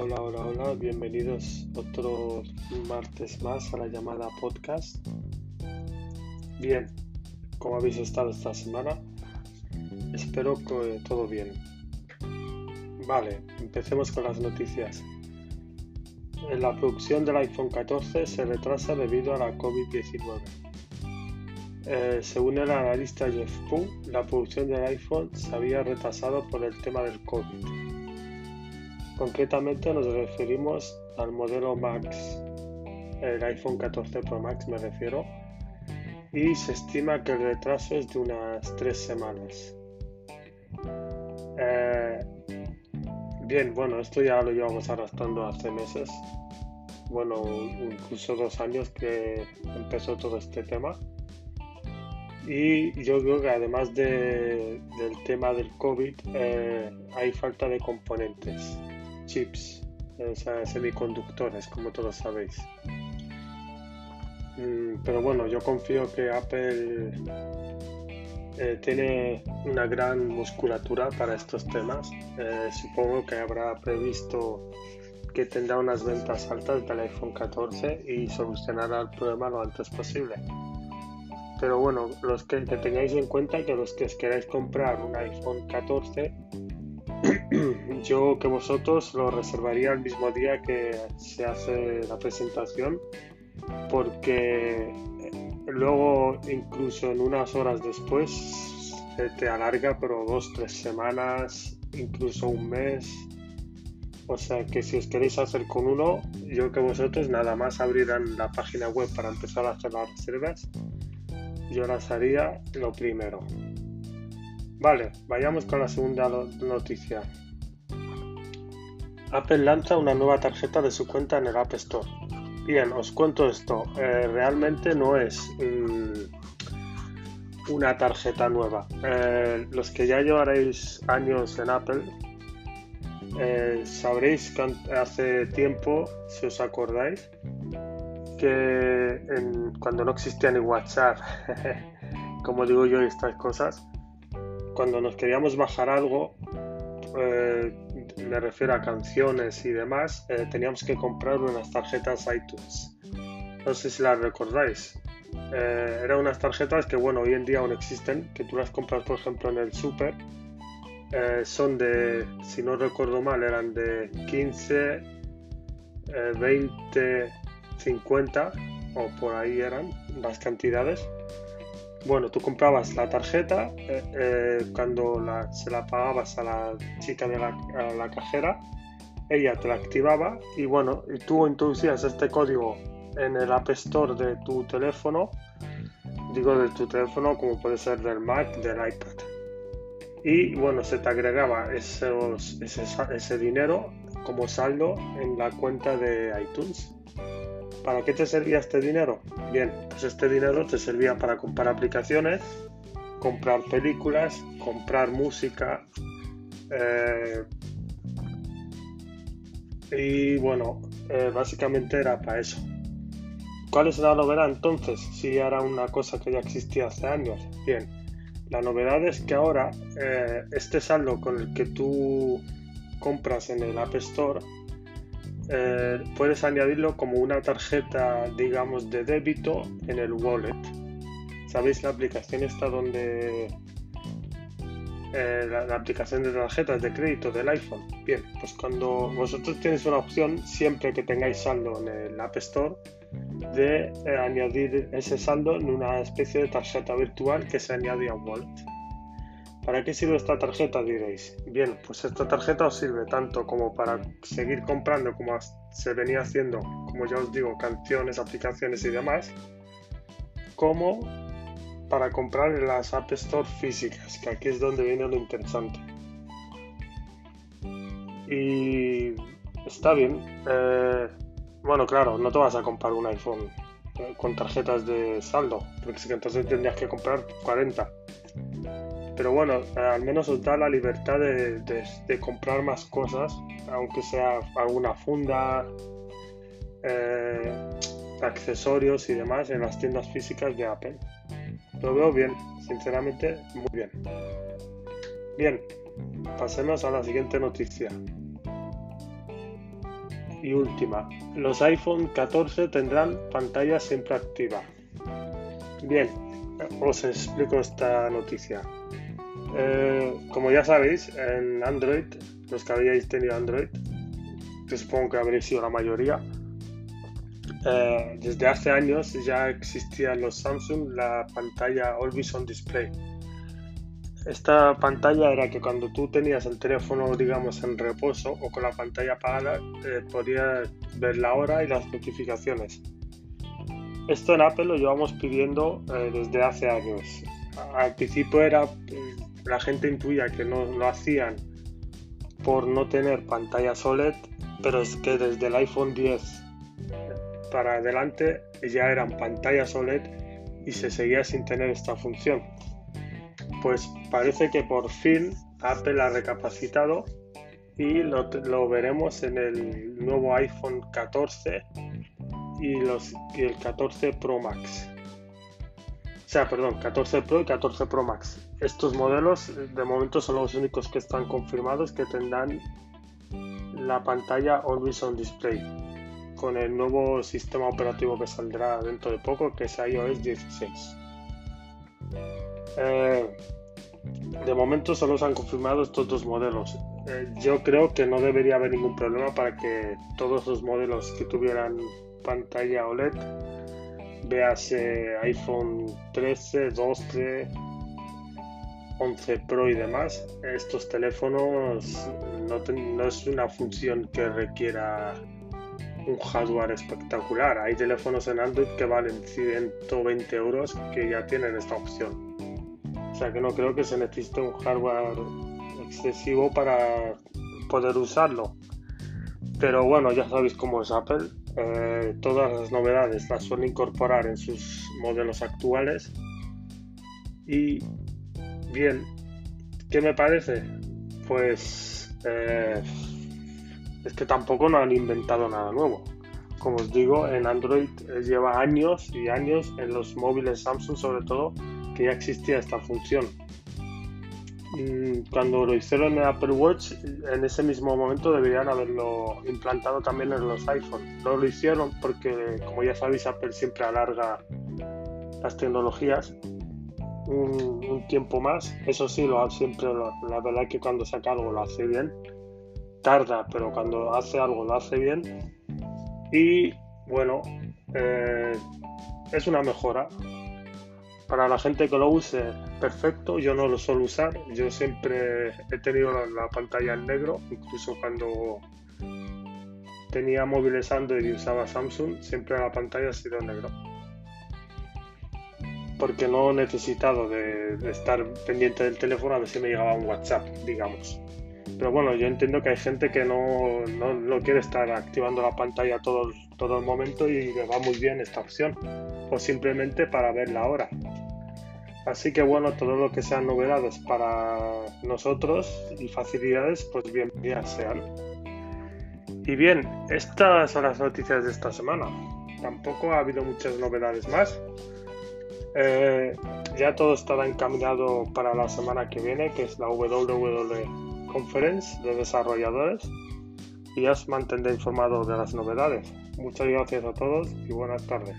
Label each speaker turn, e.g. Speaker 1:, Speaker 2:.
Speaker 1: hola, hola, hola, bienvenidos otro martes más a la llamada podcast. Bien, ¿cómo habéis estado esta semana? Espero que todo bien. Vale, empecemos con las noticias. La producción del iPhone 14 se retrasa debido a la COVID-19. Eh, según el analista Jeff Pung, la producción del iPhone se había retrasado por el tema del COVID Concretamente nos referimos al modelo Max, el iPhone 14 Pro Max me refiero, y se estima que el retraso es de unas tres semanas. Eh, bien, bueno, esto ya lo llevamos arrastrando hace meses, bueno, incluso dos años que empezó todo este tema. Y yo creo que además del tema del COVID, eh, hay falta de componentes chips, semiconductores, como todos sabéis. Mm, pero bueno, yo confío que Apple eh, tiene una gran musculatura para estos temas. Eh, supongo que habrá previsto que tendrá unas ventas altas del iPhone 14 y solucionará el problema lo antes posible. Pero bueno, los que, que tengáis en cuenta que los que queráis comprar un iPhone 14 yo que vosotros lo reservaría el mismo día que se hace la presentación porque eh, luego incluso en unas horas después se te alarga pero dos, tres semanas, incluso un mes. O sea que si os queréis hacer con uno, yo que vosotros nada más abrirán la página web para empezar a hacer las reservas. Yo las haría lo primero. Vale, vayamos con la segunda noticia. Apple lanza una nueva tarjeta de su cuenta en el App Store. Bien, os cuento esto. Eh, realmente no es mm, una tarjeta nueva. Eh, los que ya llevaréis años en Apple, eh, sabréis que hace tiempo, si os acordáis, que cuando no existía ni WhatsApp, como digo yo, estas cosas, cuando nos queríamos bajar algo, eh, me refiero a canciones y demás, eh, teníamos que comprar unas tarjetas iTunes. No sé si las recordáis. Eh, eran unas tarjetas que, bueno, hoy en día aún existen, que tú las compras, por ejemplo, en el super. son de, si no recuerdo mal, eran de 15, 20, 50 o por ahí eran las cantidades bueno, tú comprabas la tarjeta, eh, eh, cuando se la pagabas a la chica de la, cajera, ella te la activaba y bueno, y tú introducías este código en el App Store de tu teléfono, digo de tu teléfono como puede ser del Mac, del iPad. Y bueno, se te agregaba ese, ese dinero como saldo en la cuenta de iTunes. ¿Para qué te servía este dinero? Bien, pues este dinero te servía para comprar aplicaciones, comprar películas, comprar música. Eh, y bueno, eh, básicamente era para eso. ¿Cuál es la novedad entonces? Si era una cosa que ya existía hace años. Bien, la novedad es que ahora eh, este saldo con el que tú compras en el App Store eh, puedes añadirlo como una tarjeta, digamos, de débito en el wallet. ¿Sabéis la aplicación está donde... Eh, la, aplicación de tarjetas de crédito del iPhone. Bien, pues cuando vosotros tenéis una opción, siempre que tengáis saldo en el App Store, de eh, añadir ese saldo en una especie de tarjeta virtual que se añade a wallet. ¿Para qué sirve esta tarjeta? Diréis. Bien, pues esta tarjeta os sirve tanto como para seguir comprando como se venía haciendo, como ya os digo, canciones, aplicaciones y demás, como para comprar en las App Store físicas, que aquí es donde viene lo interesante. Y está bien. Eh, bueno, claro, no te vas a comprar un iPhone eh, con tarjetas de saldo, porque entonces tendrías que comprar 40 pero bueno, al menos os da la libertad de, comprar más cosas, aunque sea alguna funda, eh, accesorios y demás en las tiendas físicas de Apple. Lo veo bien, sinceramente, muy bien. Bien, pasemos a la siguiente noticia. y última, los iPhone 14 tendrán pantalla siempre activa. Bien, os explico esta noticia. Eh, como ya sabéis, en Android, los que habéis tenido Android, que supongo que habréis sido la mayoría, eh, desde hace años ya existía en los Samsung la pantalla Always On Display. Esta pantalla era que cuando tú tenías el teléfono, digamos, en reposo o con la pantalla apagada, eh, podías ver la hora y las notificaciones. Esto en Apple lo llevamos pidiendo desde hace años. Al principio era, la gente intuía que no lo hacían por no tener pantalla OLED, pero es que desde el iPhone 10 para adelante ya eran pantallas OLED y se seguía sin tener esta función. Pues parece que por fin Apple ha recapacitado y lo, veremos en el nuevo iPhone 14 y, los, y el 14 Pro Max. O sea, perdón, 14 Pro y 14 Pro Max. Estos modelos de momento son los únicos que están confirmados que tendrán la pantalla Always Display con el nuevo sistema operativo que saldrá dentro de poco, que es iOS 16. Eh, de momento solo se han confirmado estos dos modelos. Eh, yo creo que no debería haber ningún problema para que todos los modelos que tuvieran pantalla OLED, veas iPhone 13, 12, 11 Pro y demás, estos teléfonos no, es una función que requiera un hardware espectacular. Hay teléfonos en Android que valen 120 euros que ya tienen esta opción. O sea que no creo que se necesite un hardware excesivo para poder usarlo. Pero bueno, ya sabéis cómo es Apple. Eh, todas las novedades las suele incorporar en sus modelos actuales. Y bien, ¿qué me parece? Pues eh, es que tampoco no han inventado nada nuevo. Como os digo, en Android eh, lleva años y años, en los móviles Samsung sobre todo, que ya existía esta función. Mm, cuando lo hicieron en Apple Watch, en ese mismo momento deberían haberlo implantado también en los iPhone. No lo hicieron porque, como ya sabéis, Apple siempre alarga las tecnologías un, tiempo más. Eso sí, lo siempre, la verdad que cuando saca algo lo hace bien tarda, pero cuando hace algo lo hace bien. Y bueno, eh, es una mejora. Para la gente que lo use, perfecto. Yo no lo suelo usar. Yo siempre he tenido la, pantalla en negro, incluso cuando tenía móviles Android y usaba Samsung, siempre la pantalla ha sido negro. Porque no he necesitado de, estar pendiente del teléfono a ver si me llegaba un WhatsApp, digamos. Pero bueno, yo entiendo que hay gente que no, no, quiere estar activando la pantalla todo, todo el momento y le va muy bien esta opción. O simplemente para ver la hora. Así que bueno, todo lo que sean novedades para nosotros y facilidades, pues bienvenidas sean. Y bien, estas son las noticias de esta semana. Tampoco ha habido muchas novedades más. Eh, ya todo estará encaminado para la semana que viene, que es la WWDC Conference de desarrolladores y os mantendré informado de las novedades. Muchas gracias a todos y buenas tardes.